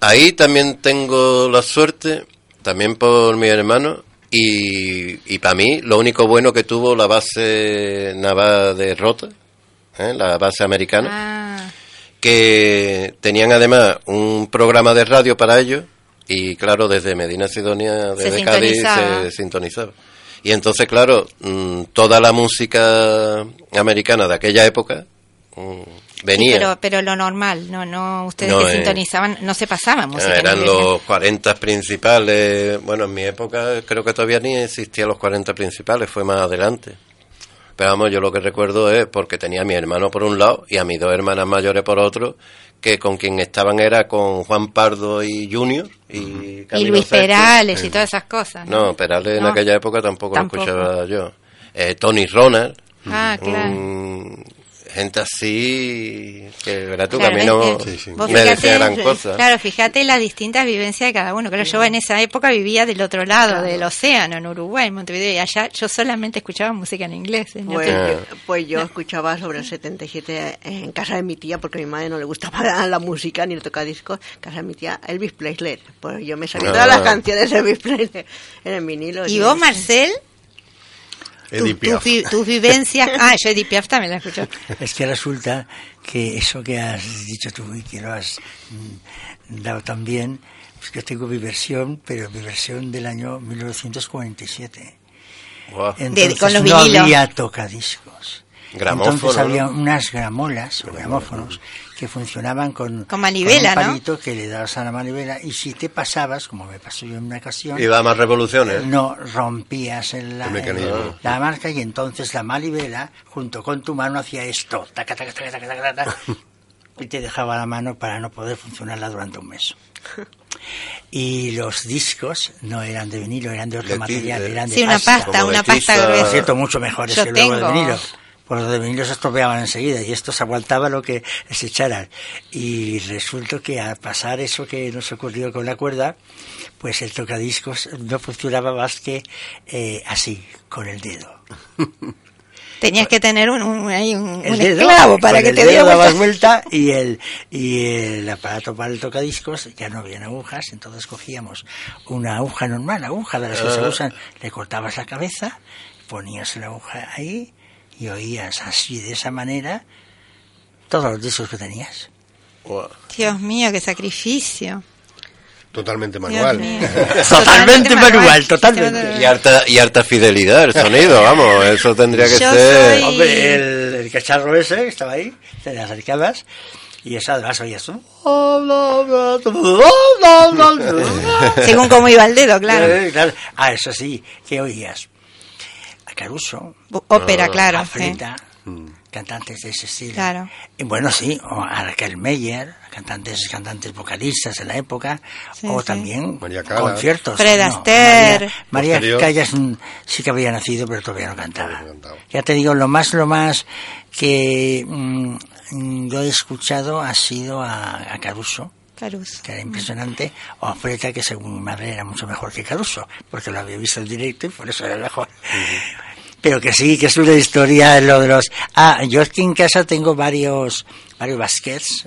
ahí también tengo la suerte, también por mi hermano, y, y para mí lo único bueno que tuvo la base naval de Rota, ¿eh? la base americana. Ah, que tenían además un programa de radio para ellos y claro desde Medina Sidonia Se desde Cádiz se sintonizaba y entonces claro mm, toda la música americana de aquella época mm, sí, venía pero, pero lo normal, no, no, ustedes No, que eh, sintonizaban, no se pasaba música. eran los 40 principales. Bueno en mi época creo que todavía ni existían los 40 principales fue más adelante. Pero vamos yo lo que recuerdo es porque tenía a mi hermano por un lado y a mis dos hermanas mayores por otro que con quien estaban era con Juan Pardo y Junior y, Y Camilo Luis. Perales y todas esas cosas. ¿no? no Perales en aquella época tampoco, Tampoco. lo escuchaba yo Eh, Tony Ronald Ah, claro. Gente así que verás tú Claro, que a mí no Sí, sí. me fíjate, decía gran cosa Claro, fíjate las distintas vivencias de cada uno. Claro, yo en esa época vivía del otro lado del océano, en Uruguay, en Montevideo, y allá yo solamente escuchaba música en inglés. en pues, yo, pues yo escuchaba sobre el 77 en casa de mi tía, porque a mi madre no le gustaba la música ni le tocaba discos. En casa de mi tía, Elvis Presley. Pues yo me sabía Ah. todas las canciones de Elvis Presley en el vinilo. ¿Y vos, Marcel? Tu- Edith tu Piaf. vi- tus vivencias. Ah, yo Edith Piaf también la escucho. Es que resulta que eso que has dicho tú y que lo has mm, dado también, pues que tengo mi versión, pero mi versión del año 1947. Guau. Entonces con los no vinilos. había tocadiscos. Gramófono, Entonces había ¿no? unas gramolas o gramófonos que funcionaban con, Con manivela, con ¿no? un palito que le dabas a la manivela y si te pasabas, como me pasó yo en una ocasión, iba a más revoluciones no rompías el, la, El mecanismo. el- la marca y entonces la manivela junto con tu mano hacía esto taca, taca, taca, taca, taca, taca, y te dejaba la mano para no poder funcionarla durante un mes y los discos no eran de vinilo eran de otro De material de- eran de Sí, una pasta. una pasta tiza. por gruesa. cierto mucho mejores Yo que luego tengo. de vinilo pues los de vinilo se estropeaban enseguida y estos aguantaba lo que se echaran y resulta que al pasar eso que nos ocurrió con la cuerda pues el tocadiscos no funcionaba más que eh, así con el dedo Tenías que tener un, un, ahí un, dedo, esclavo para que el te diera vuelta. vuelta y el y el aparato para el tocadiscos ya no habían agujas entonces cogíamos una aguja normal aguja de las que se Ah. usan le cortabas la cabeza ponías la aguja ahí y oías así de esa manera todos los discos que tenías. Dios mío, qué sacrificio. Totalmente manual. Totalmente manual, totalmente. Y harta y harta fidelidad el sonido vamos eso tendría que Yo ser soy- Hombre, el, el cacharro ese que estaba ahí, te le acercabas y eso además oías tú. Según cómo iba el dedo, claro. Eh, claro. Ah, eso sí, ¿qué oías? Caruso, Ópera, claro. a sí. Frita, cantantes de ese estilo. Claro. Y bueno, sí, o a Raquel Meyer, cantantes, cantantes vocalistas de la época, Sí, o sí. también María conciertos. Fred No, Astaire. María, María. Callas mm, sí que había nacido, pero todavía no cantaba. Ya te digo, lo más, lo más que mm, mm, yo he escuchado ha sido a, a Caruso Caruso. que era impresionante, o a Freta, que según mi madre era mucho mejor que Caruso, porque lo había visto en directo y por eso era mejor. Pero que sí, que es una historia lo de los... Ah, yo aquí en casa tengo varios, varios baskets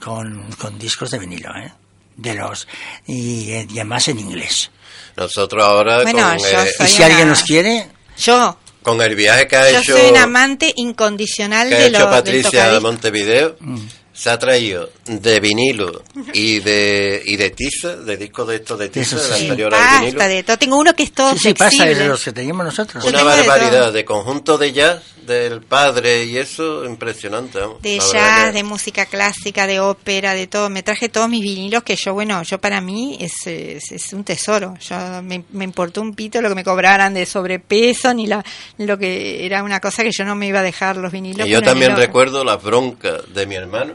con, con discos de vinilo, ¿eh? De los... Y, eh, y además en inglés. nosotros ahora Bueno, con, yo eh, Y soy- si una- alguien los quiere, Yo, con el viaje que ha yo hecho soy un amante incondicional que ha de hecho lo, Patricia tocadiscos. Montevideo Mm. Se ha traído de vinilo y de y de tiza, de discos de estos de tiza, de sí. anterior al vinilo. De todo. Tengo uno que es todo Sí, sí, pasa de los que teníamos nosotros. Una de barbaridad de, conjunto de jazz del padre y eso impresionante. vamos. De La verdad jazz, de música clásica, de ópera, de todo. Me traje todos mis vinilos que yo, bueno, yo para mí es, es, es un tesoro. Yo me, me importó un pito lo que me cobraran de sobrepeso ni la lo que era una cosa que yo no me iba a dejar los vinilos. Y yo también recuerdo las broncas de mi hermano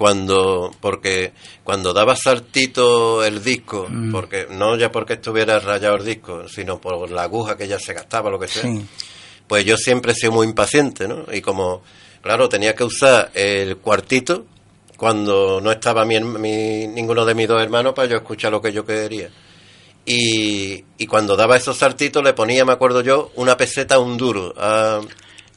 cuando porque cuando daba saltito el disco, Mm. porque no ya porque estuviera rayado el disco, sino por la aguja que ya se gastaba lo que sea. Sí. Pues yo siempre he sido muy impaciente, ¿no? Y como claro, tenía que usar el cuartito cuando no estaba mi, mi- ninguno de mis dos hermanos para yo escuchar lo que yo quería. Y, y cuando daba esos saltitos le ponía, me acuerdo yo, una peseta, un duro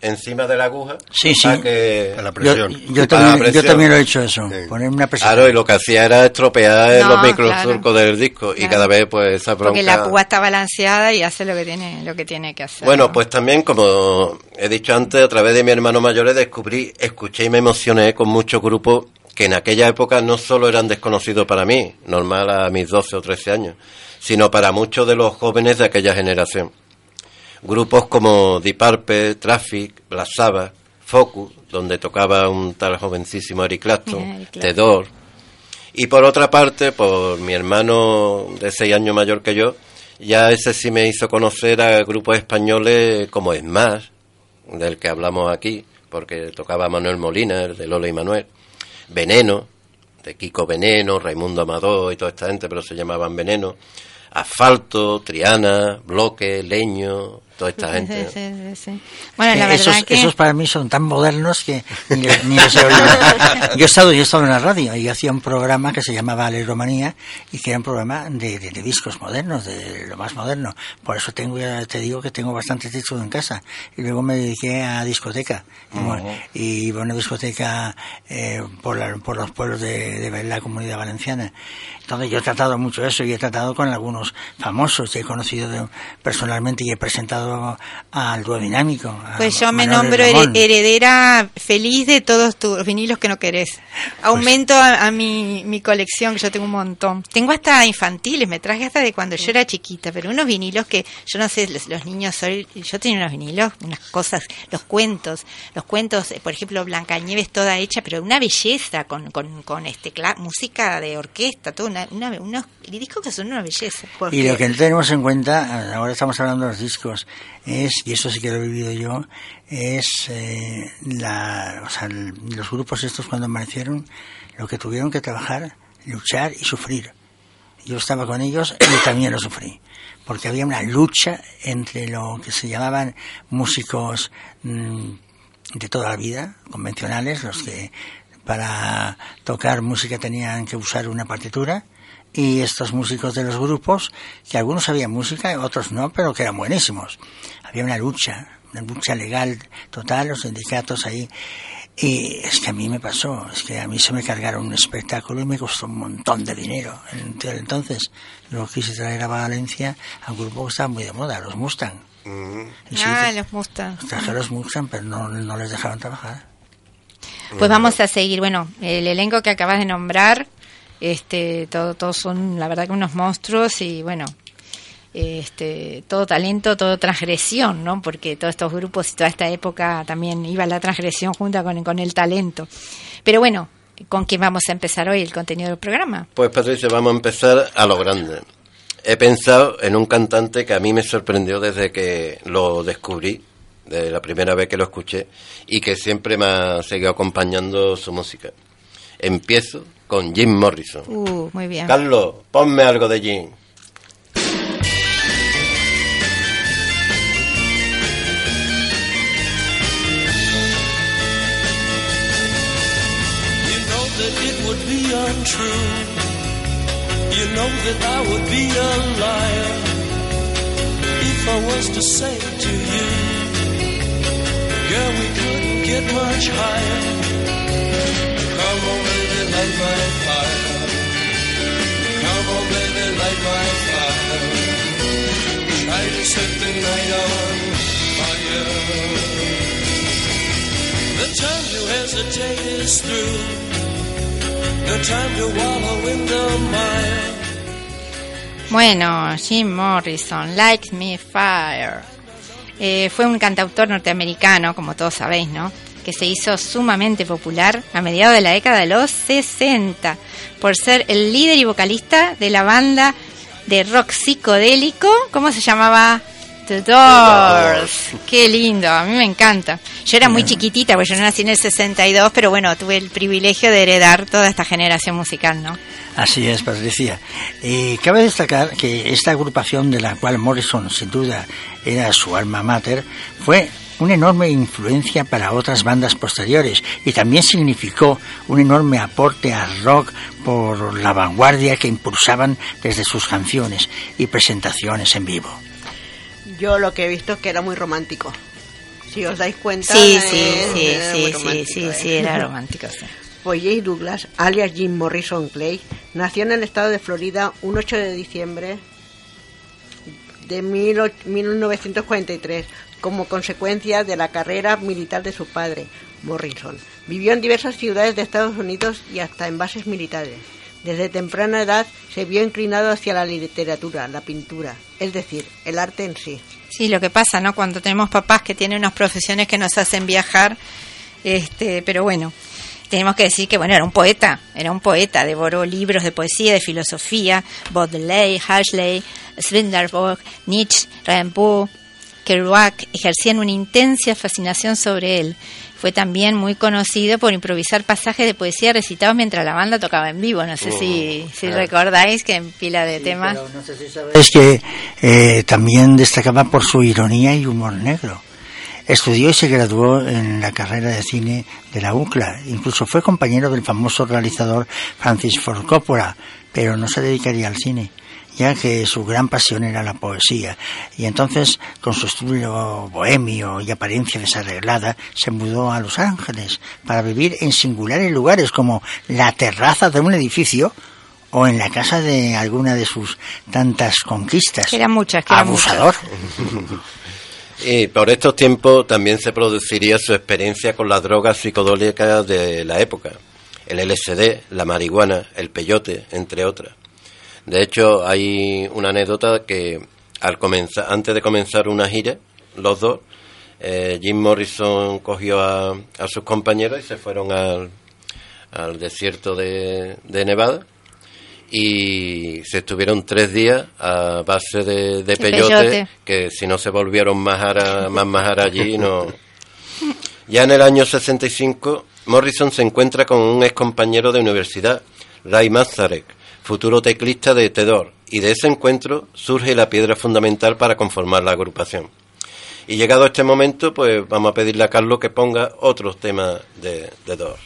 encima de la aguja. Sí, sí. para que- A la presión. yo la también, yo presión. también lo he hecho eso, Sí. poner una peseta. Claro, y lo que hacía era estropear No, los microsurcos del disco y Claro. cada vez pues esa bronca... Porque la púa está balanceada y hace lo que tiene lo que tiene que hacer. Bueno, ¿no? pues también, como he dicho antes, a través de mi hermano mayor descubrí, escuché y me emocioné con muchos grupos que en aquella época no solo eran desconocidos para mí, normal a mis 12 o 13 años, sino para muchos de los jóvenes de aquella generación. Grupos como Deep Purple, Traffic, Black Sabbath, Focus, donde tocaba un tal jovencísimo Eric Clapton, Doors, y por otra parte, por mi hermano de seis años mayor que yo, ya ese sí me hizo conocer a grupos españoles como Smash, del que hablamos aquí, porque tocaba Manuel Molina, el de Lola y Manuel, Veneno, de Kiko Veneno, Raimundo Amador y toda esta gente, pero se llamaban Veneno, Asfalto, Triana, Bloque, Leño, toda esta gente. sí, sí, sí. Bueno, la Eh, esos, que... esos para mí son tan modernos que ni, he oído. Yo he estado, yo he estado en la radio y hacía un programa que se llamaba Aleromanía y que era un programa de, de- de discos modernos, de lo más moderno. Por eso tengo, ya te digo que tengo bastantes discos en casa. Y luego me dediqué a discoteca. Y, bueno, y iba a una discoteca eh, por, la- por los pueblos de, de la comunidad valenciana. Entonces yo he tratado mucho eso y he tratado con algunos famosos. y He conocido de- personalmente y he presentado al dúo dinámico. Pues yo me nombro heredera feliz de todos tus vinilos que no querés. Aumento a, a mi, mi colección, que yo tengo un montón. Tengo hasta infantiles, me traje hasta de cuando yo era chiquita, pero unos vinilos que, yo no sé, los, los niños hoy, yo tenía unos vinilos, unas cosas, los cuentos, los cuentos, eh, por ejemplo, Blancanieves toda hecha, pero una belleza, con, con, con este música de orquesta, todo una, una- unos discos que son una belleza. Y lo que tenemos en cuenta, ahora estamos hablando de los discos, es, y eso sí que lo he vivido yo, es eh, los grupos estos cuando aparecieron, lo que tuvieron que trabajar, luchar y sufrir. Yo estaba con ellos y también lo sufrí, porque había una lucha entre lo que se llamaban músicos mm, de toda la vida, convencionales, los que para tocar música tenían que usar una partitura, y estos músicos de los grupos, que algunos sabían música, otros no, pero que eran buenísimos. Había una lucha, una lucha legal total, los sindicatos ahí. Y es que a mí me pasó, es que a mí se me cargaron un espectáculo y me costó un montón de dinero. Entonces, lo quise traer a Valencia a un grupo que estaba muy de moda, los Mustang. Y sí, Ah, los Mustang. traje los Mustang, pero no, no les dejaron trabajar. Pues vamos a seguir. Bueno, el elenco que acabas de nombrar, este, todo- todos son, la verdad, que unos monstruos y bueno, este, todo talento, todo transgresión, ¿no? Porque todos estos grupos y toda esta época también iba la transgresión junta con, con el talento. Pero bueno, ¿con quién vamos a empezar hoy el contenido del programa? Pues Patricia, vamos a empezar a lo grande. He pensado en un cantante que a mí me sorprendió desde que lo descubrí, de la primera vez que lo escuché, y que siempre me ha seguido acompañando su música. Empiezo con Jim Morrison. Uh, muy bien. Carlos, ponme algo de Jim. You know that it would be untrue. You know that I would be a liar if I was to say to you, girl, we couldn't get much higher. Light light. Bueno, Jim Morrison, Like Me Fire. Eh, fue un cantautor norteamericano, como todos sabéis, ¿no? Que se hizo sumamente popular a mediados de la década de los 60 por ser el líder y vocalista de la banda de rock psicodélico. ¿Cómo se llamaba? The Doors. Qué lindo, a mí me encanta. Yo era muy chiquitita, porque yo no nací en el 62, pero bueno, tuve el privilegio de heredar toda esta generación musical, ¿no? Así es, Patricia. Y cabe destacar que esta agrupación de la cual Morrison sin duda era su alma mater fue una enorme influencia para otras bandas posteriores y también significó un enorme aporte al rock por la vanguardia que impulsaban desde sus canciones y presentaciones en vivo. Yo lo que he visto es que era muy romántico. Si os dais cuenta. Sí, eh, sí, sí, era sí, sí, sí, eh. sí, era romántico. sí. Pues Jay Douglas, alias Jim Morrison Clay, nació en el estado de Florida un 8 de diciembre de mil och- 1943 como consecuencia de la carrera militar de su padre, Morrison. Vivió en diversas ciudades de Estados Unidos y hasta en bases militares. Desde temprana edad se vio inclinado hacia la literatura, la pintura, es decir, el arte en sí. Sí, lo que pasa, ¿no? Cuando tenemos papás que tienen unas profesiones que nos hacen viajar, este, pero bueno, tenemos que decir que, bueno, era un poeta, era un poeta, devoró libros de poesía, de filosofía, Baudelaire, Ashley, Swedenborg, Nietzsche, Rimbaud, Kerouac, ejercían una intensa fascinación sobre él. Fue también muy conocido por improvisar pasajes de poesía recitados mientras la banda tocaba en vivo. No sé si, si claro. recordáis que en pila de temas. Es que eh, también destacaba por su ironía y humor negro. Estudió y se graduó en la carrera de cine de la UCLA. Incluso fue compañero del famoso realizador Francis Ford Coppola, pero no se dedicaría al cine, ya que su gran pasión era la poesía. Y entonces, con su estilo bohemio y apariencia desarreglada, se mudó a Los Ángeles para vivir en singulares lugares como la terraza de un edificio o en la casa de alguna de sus tantas conquistas. Eran muchas, que eran Abusador. Y por estos tiempos también se produciría su experiencia con las drogas psicodélicas de la época, el LSD, la marihuana, el peyote, entre otras. De hecho, hay una anécdota que al comenzar, antes de comenzar una gira, los dos, eh, Jim Morrison cogió a, a sus compañeros y se fueron al, al desierto de, de Nevada y se estuvieron tres días a base de, de peyote, peyote. que si no se volvieron más majara allí, no. Ya en el año 65, Morrison se encuentra con un ex compañero de universidad, Ray Mazarek, futuro teclista de Tedor, y de ese encuentro surge la piedra fundamental para conformar la agrupación. Y llegado este momento, pues vamos a pedirle a Carlos que ponga otros temas de, Doors.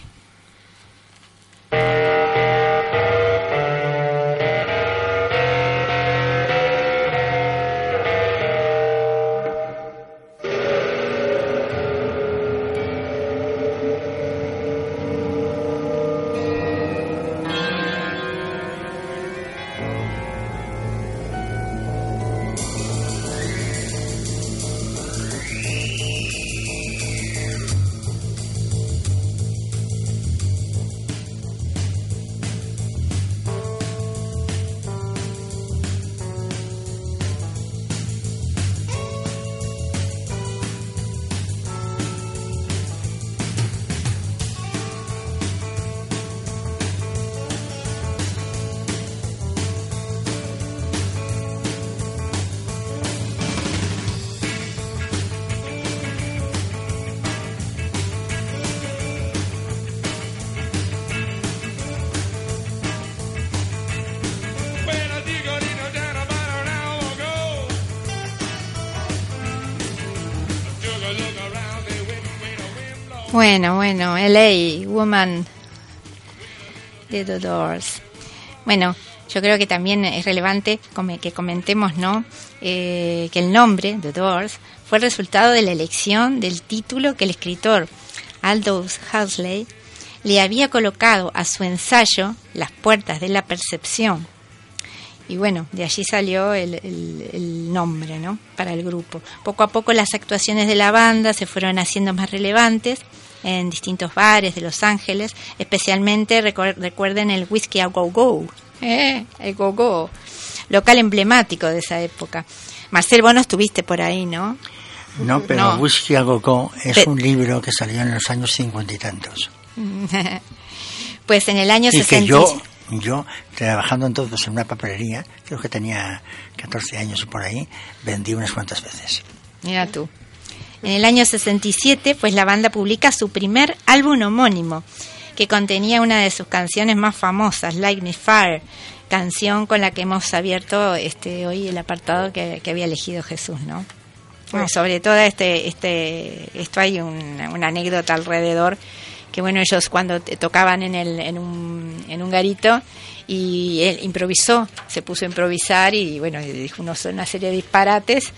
Bueno, bueno, LA, Woman de The Doors. Bueno, yo creo que también es relevante que comentemos, ¿no? Eh, que el nombre, The Doors, fue el resultado de la elección del título que el escritor Aldous Huxley le había colocado a su ensayo Las puertas de la percepción. Y bueno, de allí salió el- el nombre, ¿no? Para el grupo. Poco a poco las actuaciones de la banda se fueron haciendo más relevantes en distintos bares de Los Ángeles, especialmente recu- recuerden el Whiskey a Go Go, eh, el Go Go, local emblemático de esa época. Marcel, vos no estuviste por ahí, ¿no? No, pero No. Whisky a Go es Pe- un libro que salió en los años cincuenta y tantos. pues en el año Y que 60. yo, yo, trabajando entonces en una papelería, creo que tenía 14 años o por ahí, vendí unas cuantas veces. Mira tú. En el año 67, pues la banda publica su primer álbum homónimo, que contenía una de sus canciones más famosas, Light Me Fire, canción con la que hemos abierto este hoy el apartado que, que había elegido Jesús, ¿no? Bueno, sobre todo este, este, esto hay una, una anécdota alrededor que bueno ellos cuando tocaban en el, en un, en un garito y él improvisó, se puso a improvisar y bueno dijo una serie de disparates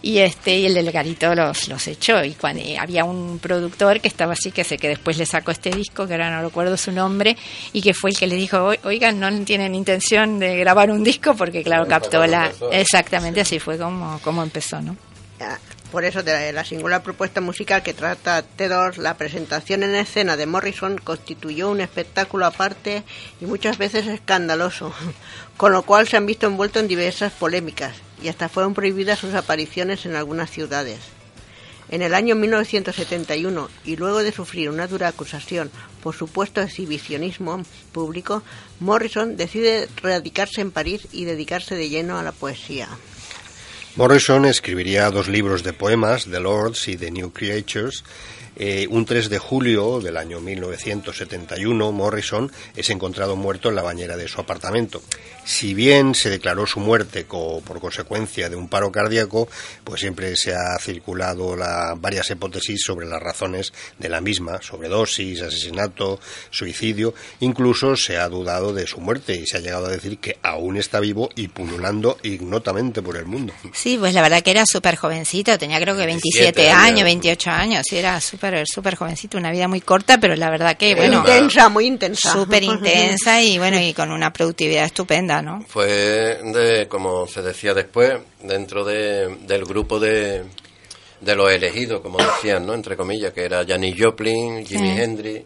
y este y el del garito los, los echó. Y cuando y había un productor que estaba así que sé que después le sacó este disco que ahora no recuerdo su nombre y que fue el que le dijo "Oi- oigan no tienen intención de grabar un disco porque claro captó la exactamente así fue como como empezó no Ah, Por eso, de la singular propuesta musical que trata T2, la presentación en escena de Morrison constituyó un espectáculo aparte y muchas veces escandaloso, con lo cual se han visto envueltos en diversas polémicas y hasta fueron prohibidas sus apariciones en algunas ciudades. En el año 1971, y luego de sufrir una dura acusación por supuesto exhibicionismo público, Morrison decide radicarse en París y dedicarse de lleno a la poesía. Morrison escribiría dos libros de poemas, The Lords y The New Creatures. Eh, un 3 de julio del año 1971, Morrison es encontrado muerto en la bañera de su apartamento. Si bien se declaró su muerte co- por consecuencia de un paro cardíaco, pues siempre se ha circulado la- varias hipótesis sobre las razones de la misma, sobredosis, asesinato, suicidio. Incluso se ha dudado de su muerte y se ha llegado a decir que aún está vivo y pululando ignotamente por el mundo. Sí, pues la verdad que era súper jovencito, tenía creo que 27 27 años, años. 28 años, sí, era súper súper jovencito, una vida muy corta, pero la verdad que, bueno, intensa, muy intensa. súper intensa y bueno, y con una productividad estupenda, ¿no? Fue de, como se decía después, dentro de, del grupo de, de los elegidos, como decían, ¿no? Entre comillas, que era Janis Joplin, Jimi Sí. Hendrix,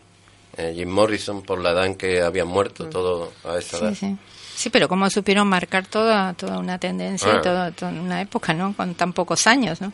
eh, Jim Morrison, por la edad en que habían muerto, todo a esa edad. Sí, sí. Sí, pero cómo supieron marcar toda, toda una tendencia Ah. y toda, toda una época, ¿no? Con tan pocos años, ¿no?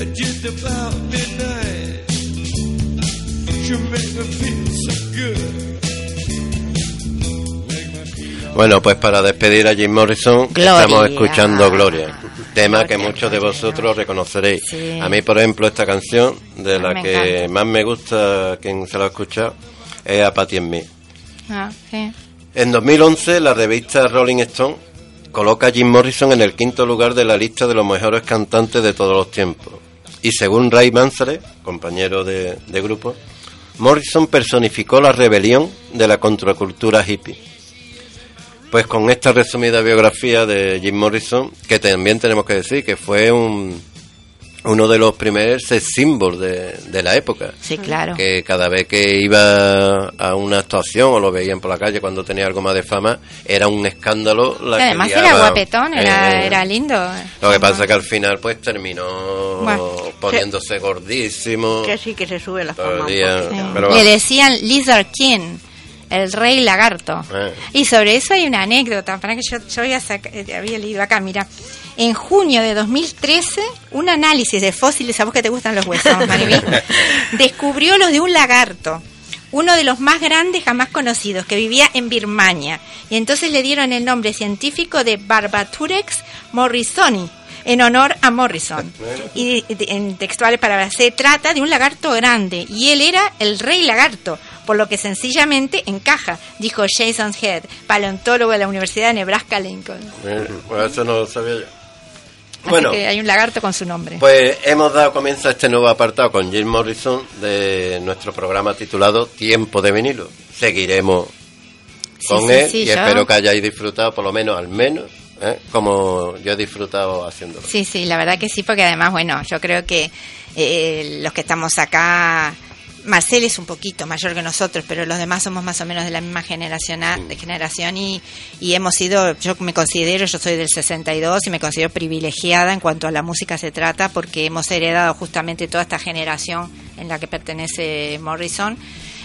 At just about midnight, she make me feel so good. Bueno, pues para despedir a Jim Morrison Gloria. estamos escuchando Gloria, tema que muchos de vosotros reconoceréis. Sí. A mí, por ejemplo, esta canción, de A la me que encanta. más me gusta, quien se la ha escuchado, es a Patti en mí. Ah, sí. En 2011, la revista Rolling Stone coloca a Jim Morrison en el quinto lugar de la lista de los mejores cantantes de todos los tiempos. Y según Ray Manzarek, compañero de, de grupo, Morrison personificó la rebelión de la contracultura hippie. Pues con esta resumida biografía de Jim Morrison, que también tenemos que decir que fue un, uno de los primeros sex symbols de, de la época Sí, claro. que cada vez que iba a una actuación o lo veían por la calle cuando tenía algo más de fama, era un escándalo. La que además liaba. era guapetón, era, Eh, era lindo. Lo que pasa es que al final pues terminó Bueno, poniéndose gordísimo. Que sí que se sube la Todo fama Le decían Lizard King, el rey lagarto. Eh. Y sobre eso hay una anécdota, para que yo, yo había, saca- eh, había leído acá, mira. En junio de 2013, un análisis de fósiles, a vos que te gustan los huesos, Mariví, descubrió los de un lagarto, uno de los más grandes jamás conocidos, que vivía en Birmania. Y entonces le dieron el nombre científico de Barbaturex morrisoni, en honor a Morrison. Y en textuales para se trata de un lagarto grande y él era el rey lagarto, por lo que sencillamente encaja, dijo Jason Head, paleontólogo de la Universidad de Nebraska Lincoln. Eh, Pues eso no lo sabía yo. Así Bueno, que hay un lagarto con su nombre. pues hemos dado comienzo a este nuevo apartado con Jim Morrison de nuestro programa titulado Tiempo de vinilo. Seguiremos Sí, con sí, él sí, y yo- espero que hayáis disfrutado por lo menos al menos ¿eh? como yo he disfrutado haciéndolo. Sí, sí, la verdad que sí, porque además, bueno, yo creo que eh, los que estamos acá, Marcel es un poquito mayor que nosotros, pero los demás somos más o menos de la misma generación, a- de generación y, y hemos sido, yo me considero, yo soy del 62 y me considero privilegiada en cuanto a la música se trata, porque hemos heredado justamente toda esta generación en la que pertenece Morrison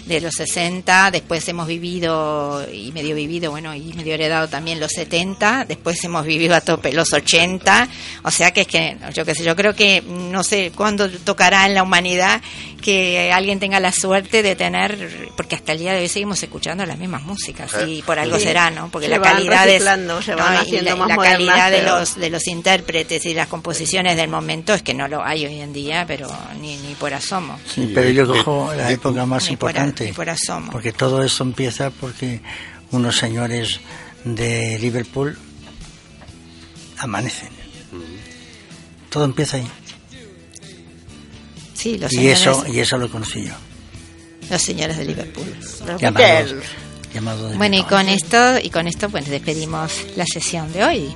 de los 60, después hemos vivido y medio vivido, bueno, y medio heredado también los 70, después hemos vivido a tope los 80, o sea que es que, yo qué sé, yo creo que no sé cuándo tocará en la humanidad que alguien tenga la suerte de tener, porque hasta el día de hoy seguimos escuchando las mismas músicas y por algo Sí. será, ¿no? Porque Se la calidad es, y la, más la calidad de los de los intérpretes y las composiciones del momento es que no lo hay hoy en día, pero ni, ni por asomo. Sí, pero yo cojo la época más importante. Ni por asomo. Porque todo eso empieza porque unos señores de Liverpool amanecen. Todo empieza ahí. Sí, los Y señores, eso, y eso lo conocí yo. los señores de Liverpool. Llamados, de Bueno, y con esto, y con esto, pues despedimos la sesión de hoy.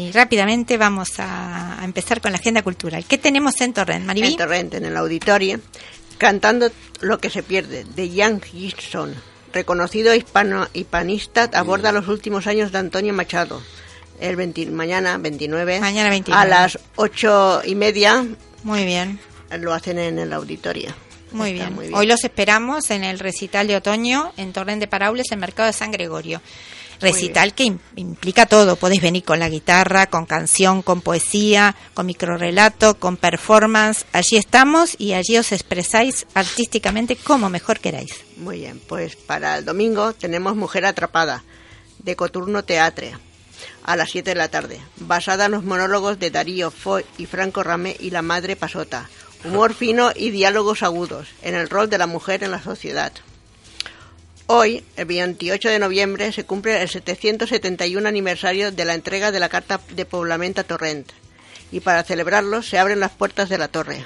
rápidamente vamos a, a empezar con la agenda cultural. ¿Qué tenemos en Torrent, Mariví? En Torrente, en el auditorio, cantando Lo que se pierde, de Jan Gibson, reconocido hispano, hispanista, aborda los últimos años de Antonio Machado. El 20 mañana 29, Mañana 29. a las ocho y media Muy bien, lo hacen en el auditorio. muy bien. muy Hoy los esperamos en el recital de otoño en Torrent de Paraules, en Mercado de San Gregorio. Recital que im- implica todo. Podéis venir con la guitarra, con canción, con poesía, con microrelato, con performance. Allí estamos y allí os expresáis artísticamente como mejor queráis. Muy bien, pues para el domingo tenemos Mujer Atrapada, de Coturno Teatre, a las 7 de la tarde, basada en los monólogos de Darío Foy y Franco Ramé y la Madre Pasota. Humor fino y diálogos agudos en el rol de la mujer en la sociedad. Hoy, el 28 de noviembre, se cumple el 771 aniversario de la entrega de la Carta de Poblamiento a Torrent. Y para celebrarlo se abren las puertas de la torre.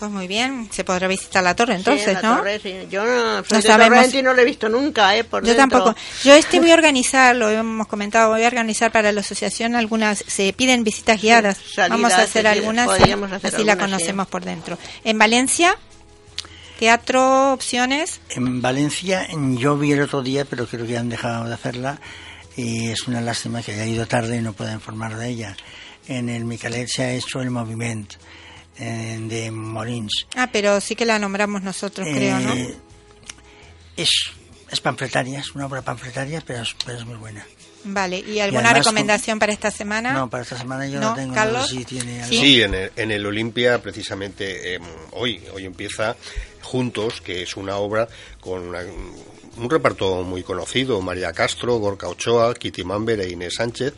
Pues muy bien, se podrá visitar la torre entonces, Sí, la ¿no? torre, sí. Yo no, No sabemos. No lo he visto nunca, ¿eh? Por Yo dentro. tampoco. Yo este voy a organizar, lo hemos comentado, voy a organizar para la asociación algunas, se piden visitas guiadas. salidas, Vamos a hacer algunas, hacer así la algunas, conocemos por dentro. En Valencia, teatro, opciones. En Valencia yo vi el otro día, pero creo que han dejado de hacerla y es una lástima que haya ido tarde y no pueda informar de ella. En el Micalet se ha hecho el movimiento eh, de Molins. Ah, pero sí que la nombramos nosotros, creo, ¿no? Eh, es, es panfletaria, es una obra panfletaria, pero es, pero es muy buena. Vale, ¿y alguna además, recomendación para esta semana? No, para esta semana yo no, ¿No, tengo. Carlos? No sé si tiene algo. Sí. Sí, en el, en el Olimpia, precisamente eh, hoy, hoy empieza Juntos, que es una obra con un reparto muy conocido, María Castro, Gorka Ochoa, Kitty Mamber e Inés Sánchez,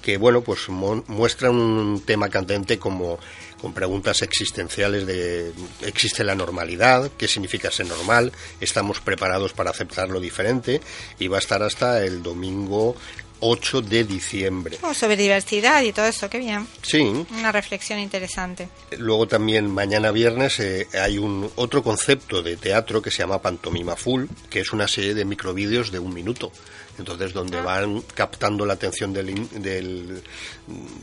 que bueno, pues mu- muestran un tema candente como con preguntas existenciales de ¿existe la normalidad? ¿Qué significa ser normal? ¿Estamos preparados para aceptar lo diferente? Y va a estar hasta el domingo 8 de diciembre. Oh, sobre diversidad y todo eso, qué bien. Sí, Una reflexión interesante. Luego también mañana viernes eh, hay un otro concepto de teatro que se llama Pantomima Full, que es una serie de microvídeos de un minuto, Entonces, donde van captando la atención del, del,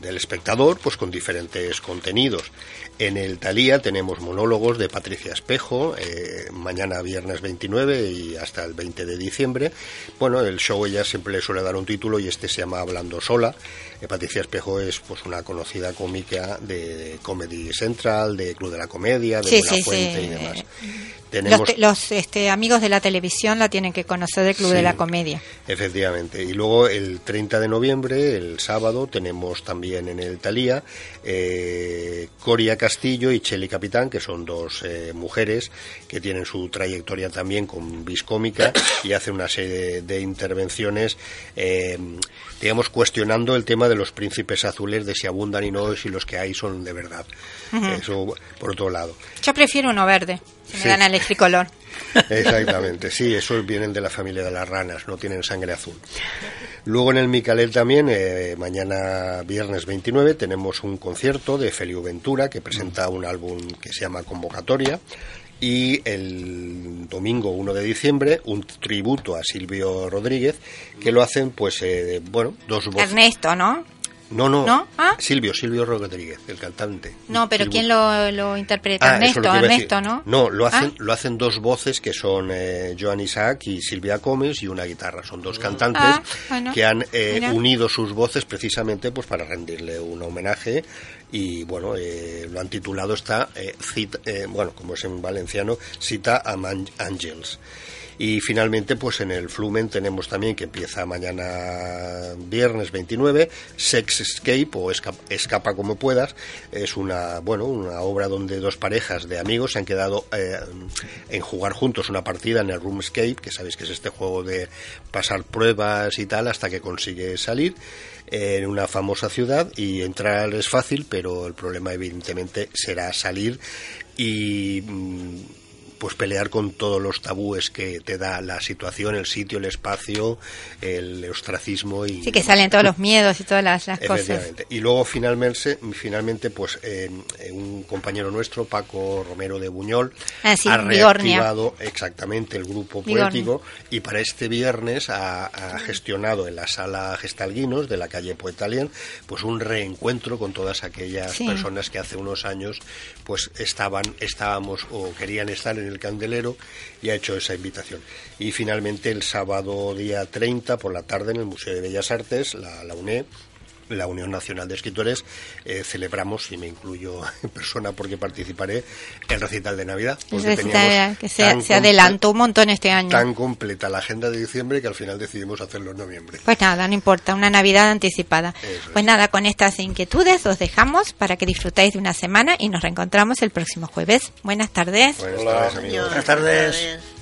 del espectador, pues con diferentes contenidos. En el Talía tenemos monólogos de Patricia Espejo, eh, mañana viernes 29 y hasta el 20 de diciembre. Bueno, el show ella siempre le suele dar un título y este se llama Hablando Sola. Eh, Patricia Espejo es pues una conocida cómica de Comedy Central, de Club de la Comedia, de Sí, Buena sí, Fuente sí. y demás. Los, Tenemos te- los, este, amigos de la televisión la tienen que conocer del Club de la Comedia. Efectivamente. Y luego el 30 de noviembre, el sábado, tenemos también en el Talía eh, Coria Castillo y Cheli Capitán, que son dos eh, mujeres que tienen su trayectoria también con viscómica y hacen una serie de, de intervenciones, eh, digamos, cuestionando el tema de los príncipes azules, de si abundan y no, si los que hay son de verdad. Eso, por otro lado. Yo prefiero uno verde, si me dan a elegir color. Exactamente, sí, esos vienen de la familia de las ranas, no tienen sangre azul. Luego en el Micalet también, eh, mañana viernes 29, tenemos un concierto de Felio Ventura que presenta un álbum que se llama Convocatoria. Y el domingo 1 de diciembre, un tributo a Silvio Rodríguez, que lo hacen, pues, eh, bueno, dos voces. Ernesto, ¿no? No, no, ¿No? ¿Ah? Silvio, Silvio Rodríguez, el cantante. No, pero Tributo. ¿quién lo, lo interpreta? Ah, Ernesto, lo Ernesto. ¿no? No, lo hacen, Ah. lo hacen dos voces que son eh, Joan Isaac y Silvia Gómez y una guitarra. Son dos cantantes bueno, que han eh, unido sus voces precisamente pues para rendirle un homenaje y bueno, eh, lo han titulado está, eh, eh, bueno, como es en valenciano, Cita a Man- Angels. Y finalmente, pues en el Flumen tenemos también que empieza mañana viernes 29, Sex Escape o Esca- Escapa como puedas. Es una, bueno, una obra donde dos parejas de amigos se han quedado eh, en jugar juntos una partida en el Room Escape, que sabéis que es este juego de pasar pruebas y tal hasta que consigue salir en una famosa ciudad y entrar es fácil, pero el problema evidentemente será salir y mm, pues pelear con todos los tabúes que te da la situación, el sitio, el espacio, el ostracismo y Sí, que salen todos los miedos y todas las, las cosas. Efectivamente. Y luego finalmente, finalmente pues eh, eh, un compañero nuestro, Paco Romero de Buñol, Ah, sí, ha Vigornia. reactivado exactamente el grupo Vigornia. poético y para este viernes ha, ha gestionado en la sala Gestalguinos de la calle Poetalien pues un reencuentro con todas aquellas Sí. personas que hace unos años pues estaban, estábamos o querían estar en el candelero y ha hecho esa invitación. Y finalmente el sábado día 30 por la tarde en el Museo de Bellas Artes, la, la UNE, la Unión Nacional de Escritores, eh, celebramos, y me incluyo en persona porque participaré, el recital de Navidad. porque teníamos que se, tan se adelantó un montón este año. Tan completa la agenda de diciembre que al final decidimos hacerlo en noviembre. Pues nada, no importa, una Navidad anticipada. Eso Pues nada, con estas inquietudes os dejamos para que disfrutéis de una semana y nos reencontramos el próximo jueves. Buenas tardes. Buenas tardes, amigos. Buenas tardes.